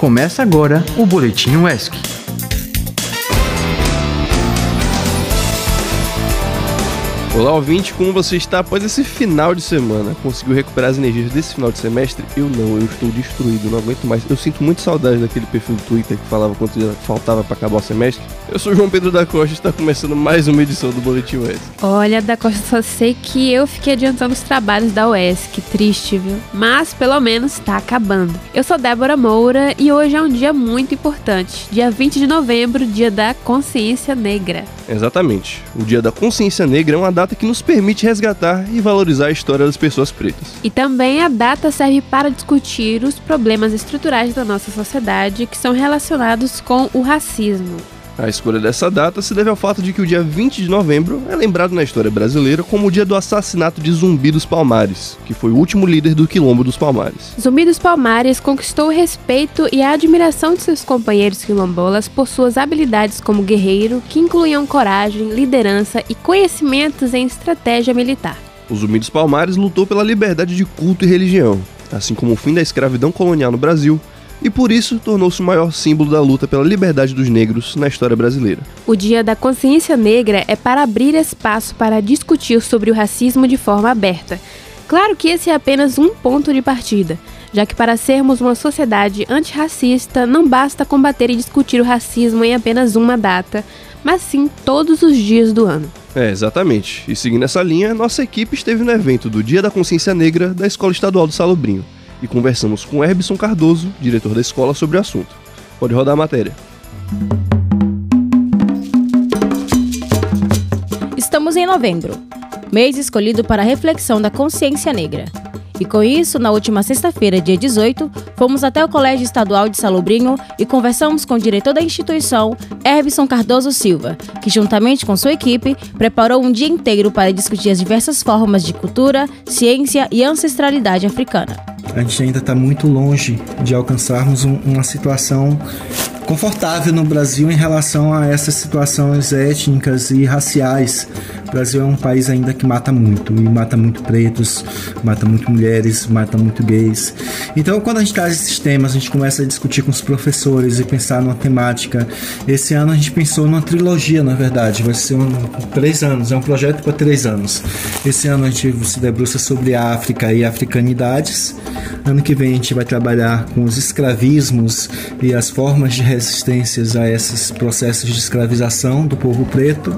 Começa agora o Boletim UESC. Olá, ouvinte, como você está após esse final de semana? Conseguiu recuperar as energias desse final de semestre? Eu não, eu estou destruído, não aguento mais. Eu sinto muito saudade daquele perfil do Twitter que falava quanto faltava para acabar o semestre. Eu sou João Pedro da Costa e está começando mais uma edição do Boletim UESC. Olha, da Costa, só sei que eu fiquei adiantando os trabalhos da UESC, que triste, viu? Mas pelo menos está acabando. Eu sou Débora Moura e hoje é um dia muito importante. Dia 20 de novembro, dia da consciência negra. Exatamente. O Dia da Consciência Negra é uma data que nos permite resgatar e valorizar a história das pessoas pretas. E também a data serve para discutir os problemas estruturais da nossa sociedade que são relacionados com o racismo. A escolha dessa data se deve ao fato de que o dia 20 de novembro é lembrado na história brasileira como o dia do assassinato de Zumbi dos Palmares, que foi o último líder do Quilombo dos Palmares. Zumbi dos Palmares conquistou o respeito e a admiração de seus companheiros quilombolas por suas habilidades como guerreiro, que incluíam coragem, liderança e conhecimentos em estratégia militar. O Zumbi dos Palmares lutou pela liberdade de culto e religião, assim como o fim da escravidão colonial no Brasil, e por isso tornou-se o maior símbolo da luta pela liberdade dos negros na história brasileira. O Dia da Consciência Negra é para abrir espaço para discutir sobre o racismo de forma aberta. Claro que esse é apenas um ponto de partida, já que para sermos uma sociedade antirracista não basta combater e discutir o racismo em apenas uma data, mas sim todos os dias do ano. É, exatamente. E seguindo essa linha, nossa equipe esteve no evento do Dia da Consciência Negra da Escola Estadual do Salobrinho e conversamos com Herbson Cardoso, diretor da escola, sobre o assunto. Pode rodar a matéria. Estamos em novembro, mês escolhido para a reflexão da consciência negra. E com isso, na última sexta-feira, dia 18, fomos até o Colégio Estadual de Salobrinho e conversamos com o diretor da instituição, Herbson Cardoso Silva, que juntamente com sua equipe preparou um dia inteiro para discutir as diversas formas de cultura, ciência e ancestralidade africana. A gente ainda está muito longe de alcançarmos um, uma situação confortável no Brasil em relação a essas situações étnicas e raciais. O Brasil é um país ainda que mata muito, e mata muito pretos, mata muito mulheres, mata muito gays. Então, quando a gente traz esses temas, a gente começa a discutir com os professores e pensar numa temática. Esse ano a gente pensou numa trilogia, na verdade, vai ser um, três anos, é um projeto para três anos. Esse ano a gente se debruça sobre África e africanidades. Ano que vem a gente vai trabalhar com os escravismos e as formas de resistências a esses processos de escravização do povo preto.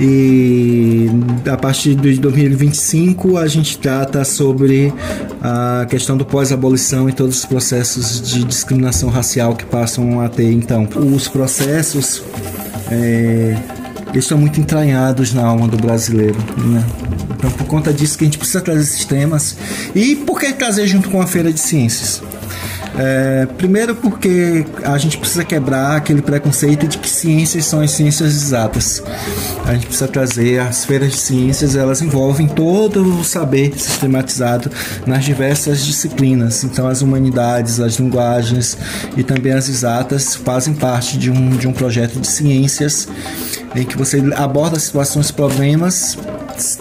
E a partir de 2025 a gente trata sobre a questão do pós-abolição e todos os processos de discriminação racial que passam a ter então. Os processos é, estão muito entranhados na alma do brasileiro, né? Então, por conta disso que a gente precisa trazer esses temas. E por que trazer junto com a Feira de Ciências? É, primeiro porque a gente precisa quebrar aquele preconceito de que ciências são as ciências exatas. A gente precisa trazer as feiras de ciências, elas envolvem todo o saber sistematizado nas diversas disciplinas. Então as humanidades, as linguagens e também as exatas fazem parte de um, de um projeto de ciências em que você aborda situações, problemas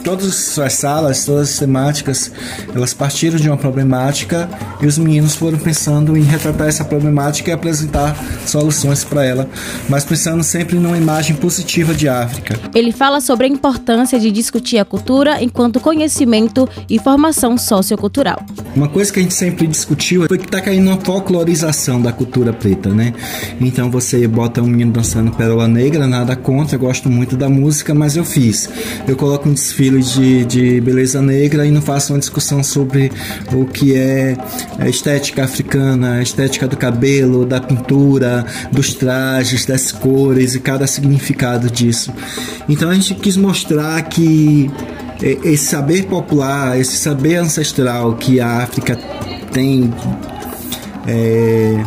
todas as salas, todas as temáticas, elas partiram de uma problemática e os meninos foram pensando em retratar essa problemática e apresentar soluções para ela, mas pensando sempre numa imagem positiva de África. Ele fala sobre a importância de discutir a cultura enquanto conhecimento e formação sociocultural. Uma coisa que a gente sempre discutiu foi que está caindo uma folclorização da cultura preta, né? Então você bota um menino dançando pérola negra, nada contra, gosto muito da música, mas eu fiz. Eu coloco um desfile de, de beleza negra e não faço uma discussão sobre o que é a estética africana, a estética do cabelo, da pintura, dos trajes, das cores e cada significado disso. Então a gente quis mostrar que esse saber popular, esse saber ancestral que a África tem é,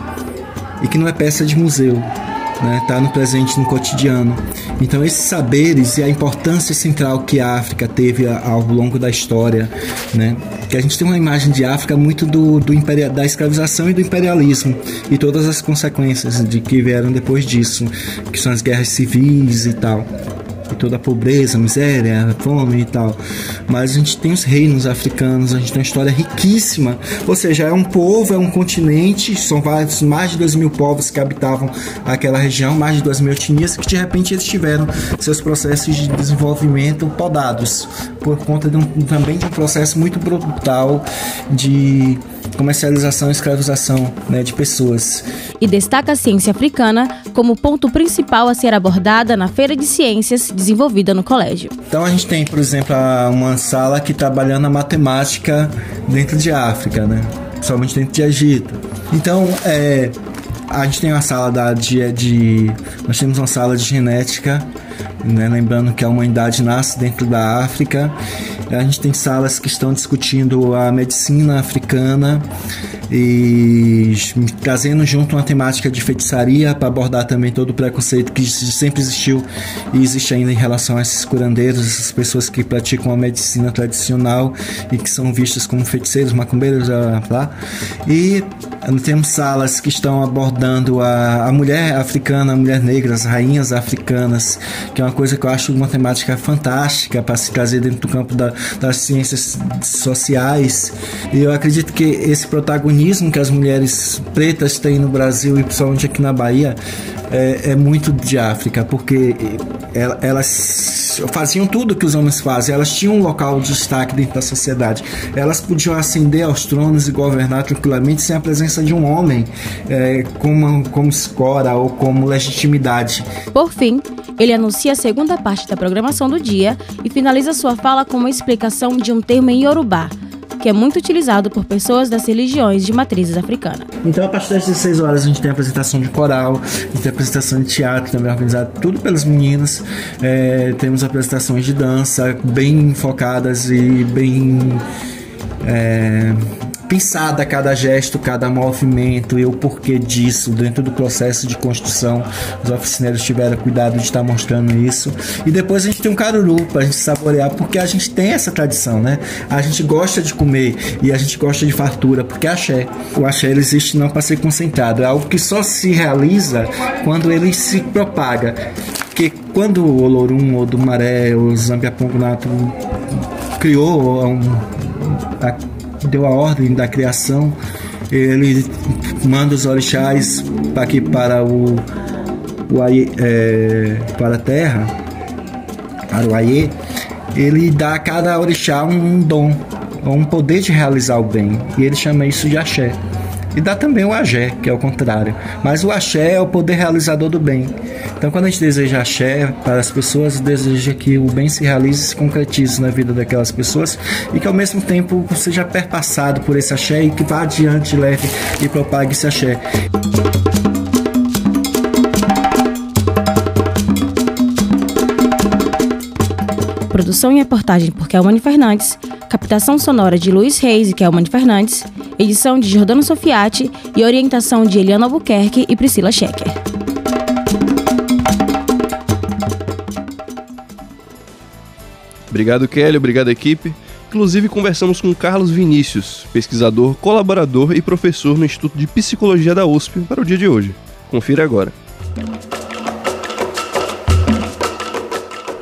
e que não é peça de museu, né? Tá no presente, no cotidiano. Então esses saberes e a importância central que a África teve ao longo da história, né? Que a gente tem uma imagem de África muito do, do imperial, da escravização e do imperialismo e todas as consequências de que vieram depois disso, que são as guerras civis e tal. Toda a pobreza, a miséria, a fome e tal. Mas a gente tem os reinos africanos, a gente tem uma história riquíssima. Ou seja, é um povo, é um continente, são vários, mais de dois mil povos que habitavam aquela região, mais de duas mil etnias, que de repente eles tiveram seus processos de desenvolvimento podados por conta de um, também de um processo muito brutal de comercialização e escravização né, de pessoas. E destaca a ciência africana como ponto principal a ser abordada na Feira de Ciências desenvolvida no colégio. Então a gente tem, por exemplo, uma sala que trabalhando a matemática dentro de África, né? principalmente dentro de Egito. Então, é, a gente tem uma sala da, de, de, Nós temos uma sala de genética, né? lembrando que a humanidade nasce dentro da África a gente tem salas que estão discutindo a medicina africana e trazendo junto uma temática de feitiçaria para abordar também todo o preconceito que sempre existiu e existe ainda em relação a esses curandeiros, essas pessoas que praticam a medicina tradicional e que são vistas como feiticeiros, macumbeiros, lá. E temos salas que estão abordando a, a mulher africana, a mulher negra, as rainhas africanas, que é uma coisa que eu acho uma temática fantástica para se trazer dentro do campo da, das ciências sociais. E eu acredito que esse protagonismo que as mulheres pretas têm no Brasil e principalmente aqui na Bahia é, é muito de África, porque elas faziam tudo que os homens fazem, elas tinham um local de destaque dentro da sociedade, elas podiam ascender aos tronos e governar tranquilamente sem a presença de um homem é, como, como escora ou como legitimidade. Por fim, ele anuncia a segunda parte da programação do dia e finaliza sua fala com uma explicação de um termo em Yorubá, que é muito utilizado por pessoas das religiões de matrizes africanas. Então, a partir das 16 horas, a gente tem apresentação de coral, a gente tem apresentação de teatro também organizado tudo pelas meninas. É, temos apresentações de dança bem focadas e bem. É, pensada cada gesto, cada movimento e o porquê disso dentro do processo de construção. Os oficineiros tiveram cuidado de estar mostrando isso. E depois a gente tem um caruru para a gente saborear, porque a gente tem essa tradição, né? A gente gosta de comer e a gente gosta de fartura, porque axé. O axé ele existe não para ser concentrado, é algo que só se realiza quando ele se propaga. Porque quando o Olorum, ou do Maré, o Zambiapongo Nato criou um, a, deu a ordem da criação, ele manda os orixás aqui para o, o é, para a terra, para o Aie, ele dá a cada orixá um dom, um poder de realizar o bem, e ele chama isso de axé. E dá também o axé, que é o contrário. Mas o axé é o poder realizador do bem. Então, quando a gente deseja axé para as pessoas, deseja que o bem se realize e se concretize na vida daquelas pessoas e que ao mesmo tempo seja perpassado por esse axé e que vá adiante, leve e propague esse axé. Produção e reportagem por Kelmane Fernandes, captação sonora de Luiz Reis e Kelmane Fernandes, edição de Jordano Sofiati e orientação de Eliana Albuquerque e Priscila Schecker. Obrigado, Kelly. Obrigado, equipe. Inclusive, conversamos com Carlos Vinícius, pesquisador, colaborador e professor no Instituto de Psicologia da USP, para o dia de hoje. Confira agora.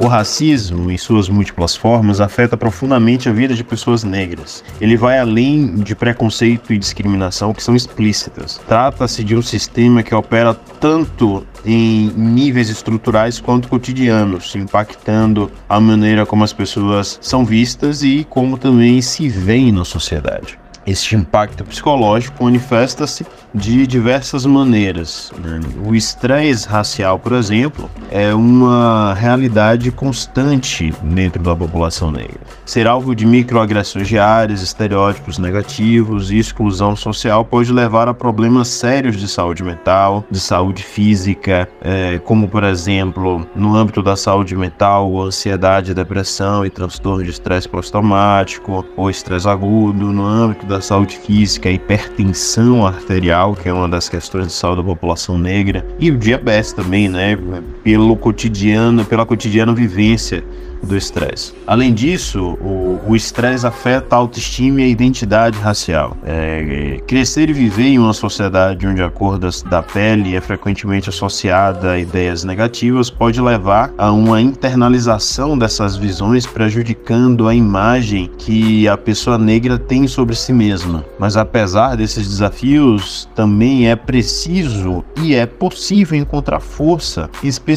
O racismo, em suas múltiplas formas, afeta profundamente a vida de pessoas negras. Ele vai além de preconceito e discriminação que são explícitas. Trata-se de um sistema que opera tanto em níveis estruturais quanto cotidianos, impactando a maneira como as pessoas são vistas e como também se veem na sociedade. Este impacto psicológico manifesta-se de diversas maneiras. Né? O estresse racial, por exemplo, é uma realidade constante dentro da população negra. Ser alvo de microagressões diárias, estereótipos negativos e exclusão social pode levar a problemas sérios de saúde mental, de saúde física, é, como, por exemplo, no âmbito da saúde mental, ansiedade, depressão e transtorno de estresse pós-traumático ou estresse agudo, no âmbito da saúde física, hipertensão arterial, que é uma das questões de saúde da população negra, e o diabetes também, né? Pelo cotidiano, pela cotidiana vivência do estresse. Além disso, o estresse afeta a autoestima e a identidade racial. É, crescer e viver em uma sociedade onde a cor da, da pele é frequentemente associada a ideias negativas pode levar a uma internalização dessas visões, prejudicando a imagem que a pessoa negra tem sobre si mesma. Mas apesar desses desafios, também é preciso e é possível encontrar força, especialmente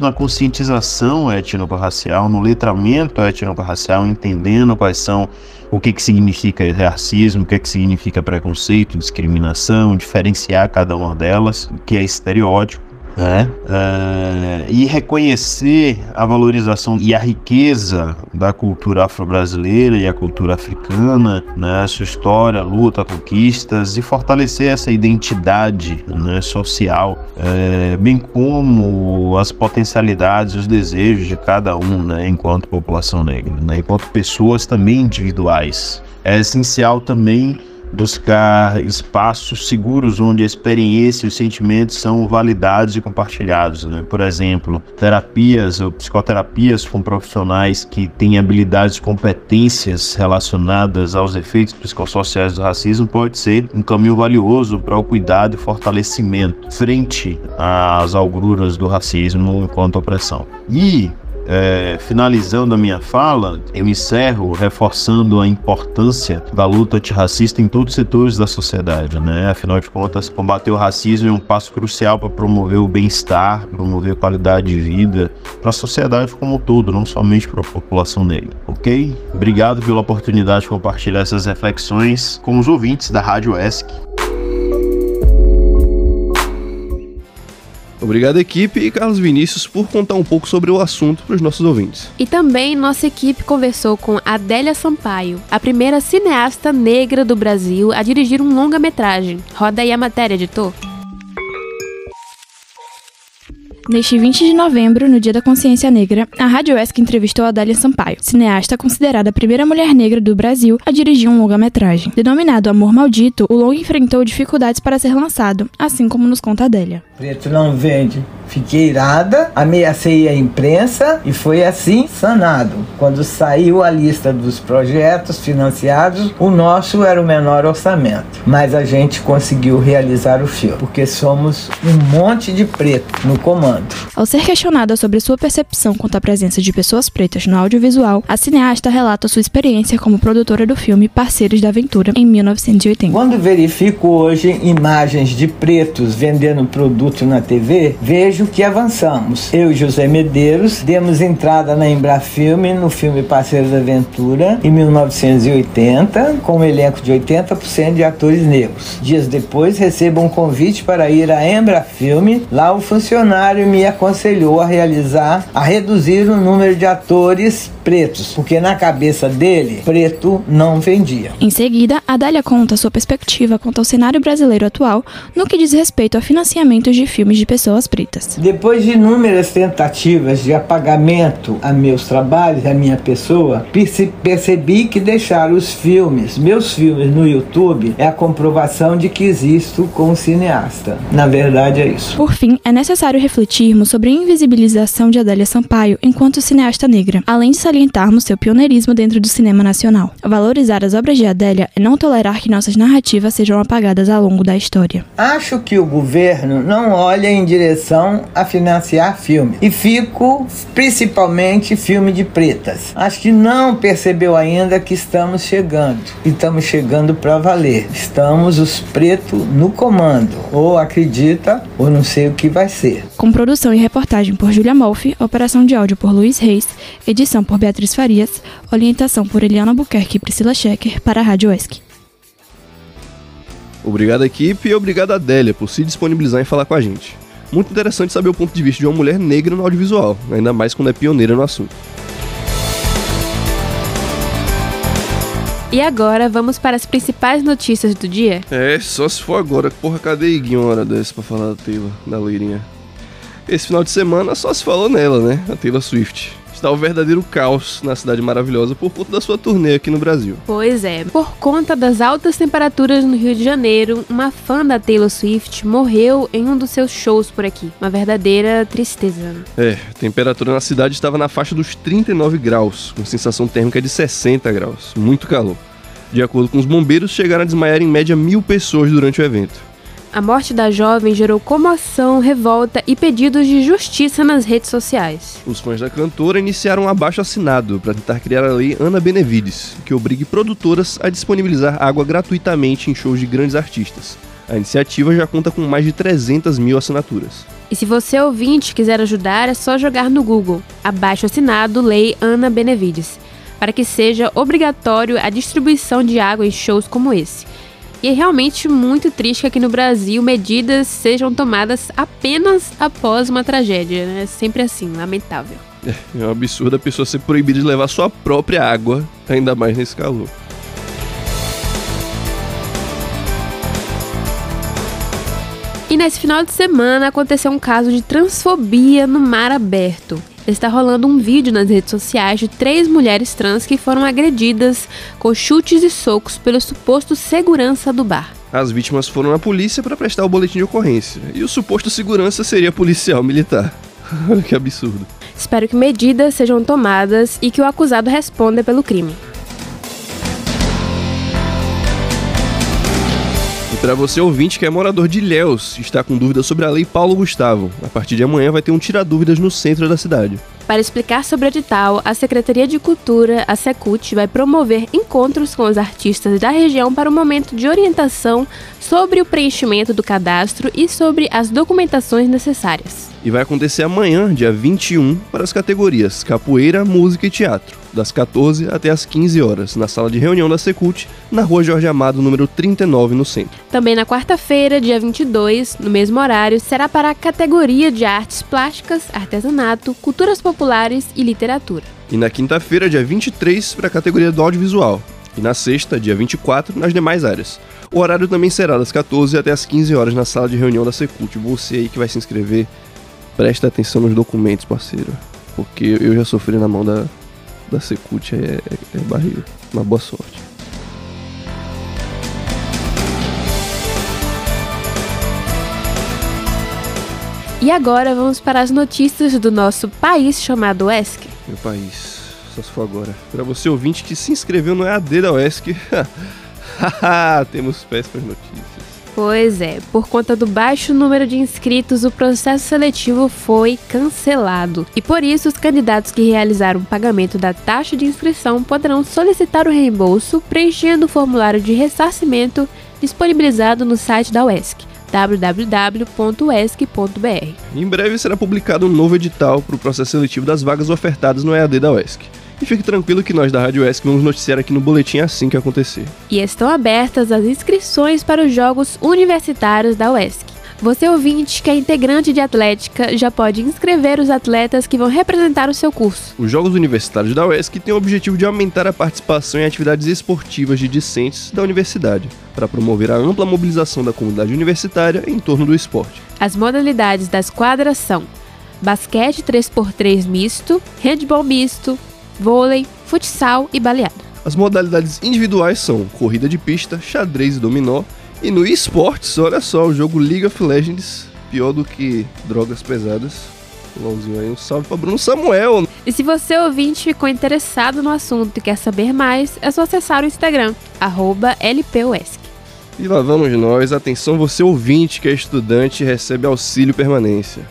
na conscientização étnico-racial, no letramento étnico-racial, entendendo quais são o que, que significa racismo, o que, que significa preconceito, discriminação, diferenciar cada uma delas, o que é estereótipo né? Uh, e reconhecer a valorização e a riqueza da cultura afro-brasileira e a cultura africana, né? sua história, luta, conquistas e fortalecer essa identidade né? social, uh, bem como as potencialidades, os desejos de cada um, né? enquanto população negra, né? enquanto pessoas também individuais. É essencial também buscar espaços seguros onde a experiência e os sentimentos são validados e compartilhados. Né? Por exemplo, terapias ou psicoterapias com profissionais que têm habilidades e competências relacionadas aos efeitos psicossociais do racismo pode ser um caminho valioso para o cuidado e fortalecimento frente às algruras do racismo enquanto opressão. E é, finalizando a minha fala, eu encerro reforçando a importância da luta antirracista em todos os setores da sociedade, né? Afinal de contas, combater o racismo é um passo crucial para promover o bem-estar, promover a qualidade de vida para a sociedade como um todo, não somente para a população negra, ok? Obrigado pela oportunidade de compartilhar essas reflexões com os ouvintes da Rádio ESC. Obrigado, equipe, e Carlos Vinícius por contar um pouco sobre o assunto para os nossos ouvintes. E também nossa equipe conversou com Adélia Sampaio, a primeira cineasta negra do Brasil a dirigir um longa-metragem. Roda aí a matéria, editor. Neste 20 de novembro, no Dia da Consciência Negra, a Rádio ESC entrevistou a Dália Sampaio, cineasta considerada a primeira mulher negra do Brasil a dirigir um longa-metragem. Denominado Amor Maldito, o longa enfrentou dificuldades para ser lançado, assim como nos conta Adélia. Preto não vende. Fiquei irada, ameacei a imprensa e foi assim sanado. Quando saiu a lista dos projetos financiados, o nosso era o menor orçamento. Mas a gente conseguiu realizar o filme, porque somos um monte de preto no comando. Ao ser questionada sobre sua percepção quanto à presença de pessoas pretas no audiovisual, a cineasta relata sua experiência como produtora do filme Parceiros da Aventura em 1980. Quando verifico hoje imagens de pretos vendendo produto na TV, vejo vejo que avançamos. Eu e José Medeiros demos entrada na Embrafilme no filme Parceiros da Aventura em 1980, com um elenco de 80% de atores negros. Dias depois recebo um convite para ir à Embrafilme. Lá o funcionário me aconselhou a realizar, a reduzir o número de atores pretos, porque na cabeça dele, preto não vendia. Em seguida, a Dália conta sua perspectiva quanto ao cenário brasileiro atual no que diz respeito a financiamento de filmes de pessoas pretas. Depois de inúmeras tentativas de apagamento a meus trabalhos, a minha pessoa, percebi que deixar os filmes, meus filmes no YouTube, é a comprovação de que existo como cineasta. Na verdade, é isso. Por fim, é necessário refletirmos sobre a invisibilização de Adélia Sampaio enquanto cineasta negra, além de salientarmos seu pioneirismo dentro do cinema nacional. Valorizar as obras de Adélia é não tolerar que nossas narrativas sejam apagadas ao longo da história. Acho que o governo não olha em direção a financiar filme. E fico principalmente filme de pretas. Acho que não percebeu ainda que estamos chegando. E estamos chegando para valer. Estamos os pretos no comando. Ou acredita, ou não sei o que vai ser. Com produção e reportagem por Julia Molfi, operação de áudio por Luiz Reis, edição por Beatriz Farias, orientação por Eliana Buquerque e Priscila Schecker para a Rádio ESC. Obrigado, equipe, e obrigado, Adélia, por se disponibilizar em falar com a gente muito interessante saber o ponto de vista de uma mulher negra no audiovisual, ainda mais quando é pioneira no assunto. E agora vamos para as principais notícias do dia? É, só se for agora. Porra, cadê Iguinho uma hora dessa pra falar da Taylor, da loirinha? Esse final de semana só se falou nela, né? A Taylor Swift. está o verdadeiro caos na cidade maravilhosa por conta da sua turnê aqui no Brasil. Pois é, por conta das altas temperaturas no Rio de Janeiro, uma fã da Taylor Swift morreu em um dos seus shows por aqui. Uma verdadeira tristeza. É, a temperatura na cidade estava na faixa dos 39 graus, com sensação térmica de 60 graus. Muito calor. De acordo com os bombeiros, chegaram a desmaiar em média mil pessoas durante o evento. A morte da jovem gerou comoção, revolta e pedidos de justiça nas redes sociais. Os fãs da cantora iniciaram um abaixo assinado para tentar criar a lei Ana Benevides, que obrigue produtoras a disponibilizar água gratuitamente em shows de grandes artistas. A iniciativa já conta com mais de 300 mil assinaturas. E se você ouvinte quiser ajudar, é só jogar no Google abaixo assinado Lei Ana Benevides, para que seja obrigatório a distribuição de água em shows como esse. E é realmente muito triste que aqui no Brasil medidas sejam tomadas apenas após uma tragédia, né? Sempre assim, lamentável. É, é um absurdo a pessoa ser proibida de levar sua própria água, ainda mais nesse calor. E nesse final de semana aconteceu um caso de transfobia no mar aberto está rolando um vídeo nas redes sociais de três mulheres trans que foram agredidas com chutes e socos pelo suposto segurança do bar. As vítimas foram na polícia para prestar o boletim de ocorrência e o suposto segurança seria policial militar. que absurdo. Espero que medidas sejam tomadas e que o acusado responda pelo crime. Para você ouvinte que é morador de Ilhéus está com dúvidas sobre a Lei Paulo Gustavo, a partir de amanhã vai ter um Tira Dúvidas no centro da cidade. Para explicar sobre o edital, a Secretaria de Cultura, a Secult, vai promover encontros com os artistas da região para um momento de orientação sobre o preenchimento do cadastro e sobre as documentações necessárias. E vai acontecer amanhã, dia 21, para as categorias Capoeira, Música e Teatro, das 14 até as 15 horas, na sala de reunião da Secult, na rua Jorge Amado, número 39, no centro. Também na quarta-feira, dia 22, no mesmo horário, será para a categoria de Artes Plásticas, Artesanato, Culturas Populares e Literatura. E na quinta-feira, dia 23, para a categoria do Audiovisual. E na sexta, dia 24, nas demais áreas. O horário também será das 14 até as 15 horas na sala de reunião da Secult. Você aí que vai se inscrever, presta atenção nos documentos, parceiro. Porque eu já sofri na mão da, da Secult, é, é, é barriga. Uma boa sorte. E agora vamos para as notícias do nosso país chamado ESC. Meu país, só se for agora. Para você ouvinte que se inscreveu no EAD da UESC, Temos péssimas notícias. Pois é, por conta do baixo número de inscritos, o processo seletivo foi cancelado. E por isso, os candidatos que realizaram o pagamento da taxa de inscrição poderão solicitar o reembolso preenchendo o formulário de ressarcimento disponibilizado no site da UESC www.uesc.br. Em breve será publicado um novo edital para o processo seletivo das vagas ofertadas no EAD da UESC. E fique tranquilo que nós da Rádio ESC vamos noticiar aqui no boletim assim que acontecer. E estão abertas as inscrições para os Jogos Universitários da UESC. Você ouvinte que é integrante de Atlética já pode inscrever os atletas que vão representar o seu curso. Os Jogos Universitários da UESC têm o objetivo de aumentar a participação em atividades esportivas de discentes da universidade, para promover a ampla mobilização da comunidade universitária em torno do esporte. As modalidades das quadras são basquete 3x3 misto, handball misto, vôlei, futsal e baleado. As modalidades individuais são corrida de pista, xadrez e dominó. E no esportes, olha só, o jogo League of Legends, pior do que drogas pesadas. LOLzinho aí, um salve pra Bruno Samuel. E se você ouvinte ficou interessado no assunto e quer saber mais, é só acessar o Instagram, arroba LPUESC. E lá vamos nós, atenção você ouvinte que é estudante e recebe auxílio permanência.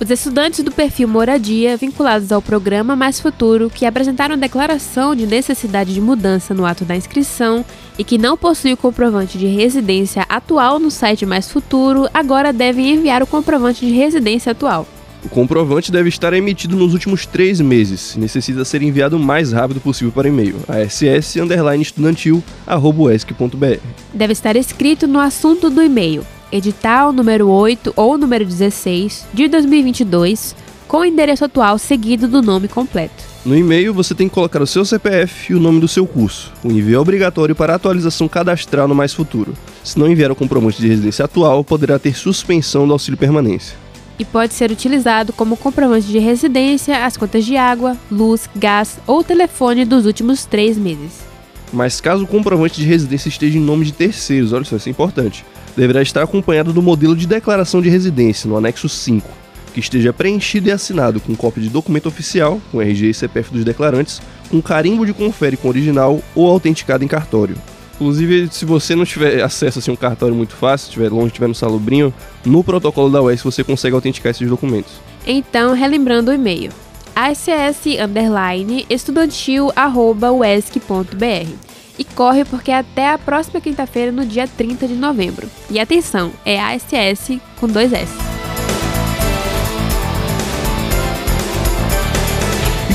Os estudantes do perfil Moradia, vinculados ao programa Mais Futuro, que apresentaram declaração de necessidade de mudança no ato da inscrição e que não possuem o comprovante de residência atual no site Mais Futuro, agora devem enviar o comprovante de residência atual. O comprovante deve estar emitido nos últimos três meses e necessita ser enviado o mais rápido possível para e-mail, ass_estudantil.esc.br. Deve estar escrito no assunto do e-mail edital número 8 ou número 16 de 2022, com o endereço atual seguido do nome completo. No e-mail você tem que colocar o seu CPF e o nome do seu curso. O envio é obrigatório para atualização cadastral no Mais Futuro. Se não enviar o comprovante de residência atual, poderá ter suspensão do auxílio permanência. e pode ser utilizado como comprovante de residência, as contas de água, luz, gás ou telefone dos últimos três meses. Mas caso o comprovante de residência esteja em nome de terceiros, olha só, isso é importante, deverá estar acompanhado do modelo de declaração de residência, no anexo 5, que esteja preenchido e assinado com cópia de documento oficial, com RG e CPF dos declarantes, com carimbo de confere com original ou autenticado em cartório. Inclusive, se você não tiver acesso assim, a um cartório muito fácil, estiver longe, estiver no salobrinho, no protocolo da UES você consegue autenticar esses documentos. Então, relembrando o e-mail: acs_estudantil@uesc.br. E corre porque é até a próxima quinta-feira, no dia 30 de novembro. E atenção, é ASS com dois S.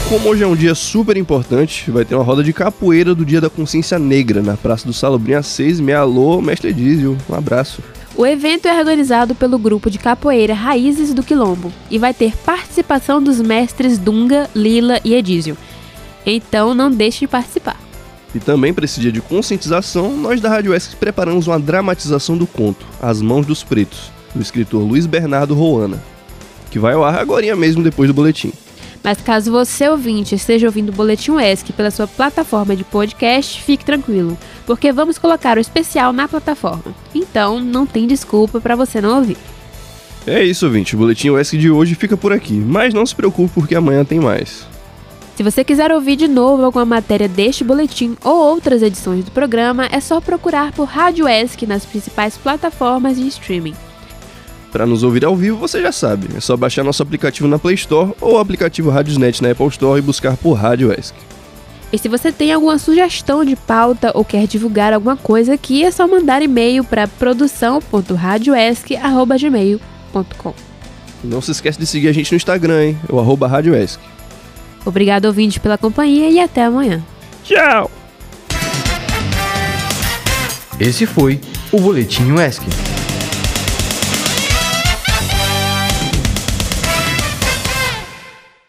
como hoje é um dia super importante, vai ter uma roda de capoeira do Dia da Consciência Negra na Praça do Salobrinho às 6 meia Alô, mestre Dízio, um abraço. O evento é organizado pelo grupo de capoeira Raízes do Quilombo e vai ter participação dos mestres Dunga, Lila e Edísio. Então não deixe de participar. E também para esse dia de conscientização, nós da Rádio ESC preparamos uma dramatização do conto As Mãos dos Pretos, do escritor Luiz Bernardo Roana, que vai ao ar agora mesmo depois do boletim. Mas caso você ouvinte esteja ouvindo o Boletim ESC pela sua plataforma de podcast, fique tranquilo, porque vamos colocar o especial na plataforma. Então não tem desculpa para você não ouvir. É isso, ouvinte. O Boletim ESC de hoje fica por aqui, mas não se preocupe porque amanhã tem mais. Se você quiser ouvir de novo alguma matéria deste boletim ou outras edições do programa, é só procurar por Rádio ESC nas principais plataformas de streaming. Para nos ouvir ao vivo, você já sabe, é só baixar nosso aplicativo na Play Store ou o aplicativo Radiosnet na Apple Store e buscar por Rádio ESC. E se você tem alguma sugestão de pauta ou quer divulgar alguma coisa aqui, é só mandar e-mail para produção.radioesc.gmail.com Não se esquece de seguir a gente no Instagram, hein? O arroba Rádio ESC. Obrigado, ouvinte, pela companhia e até amanhã. Tchau! Esse foi o Boletim UESC.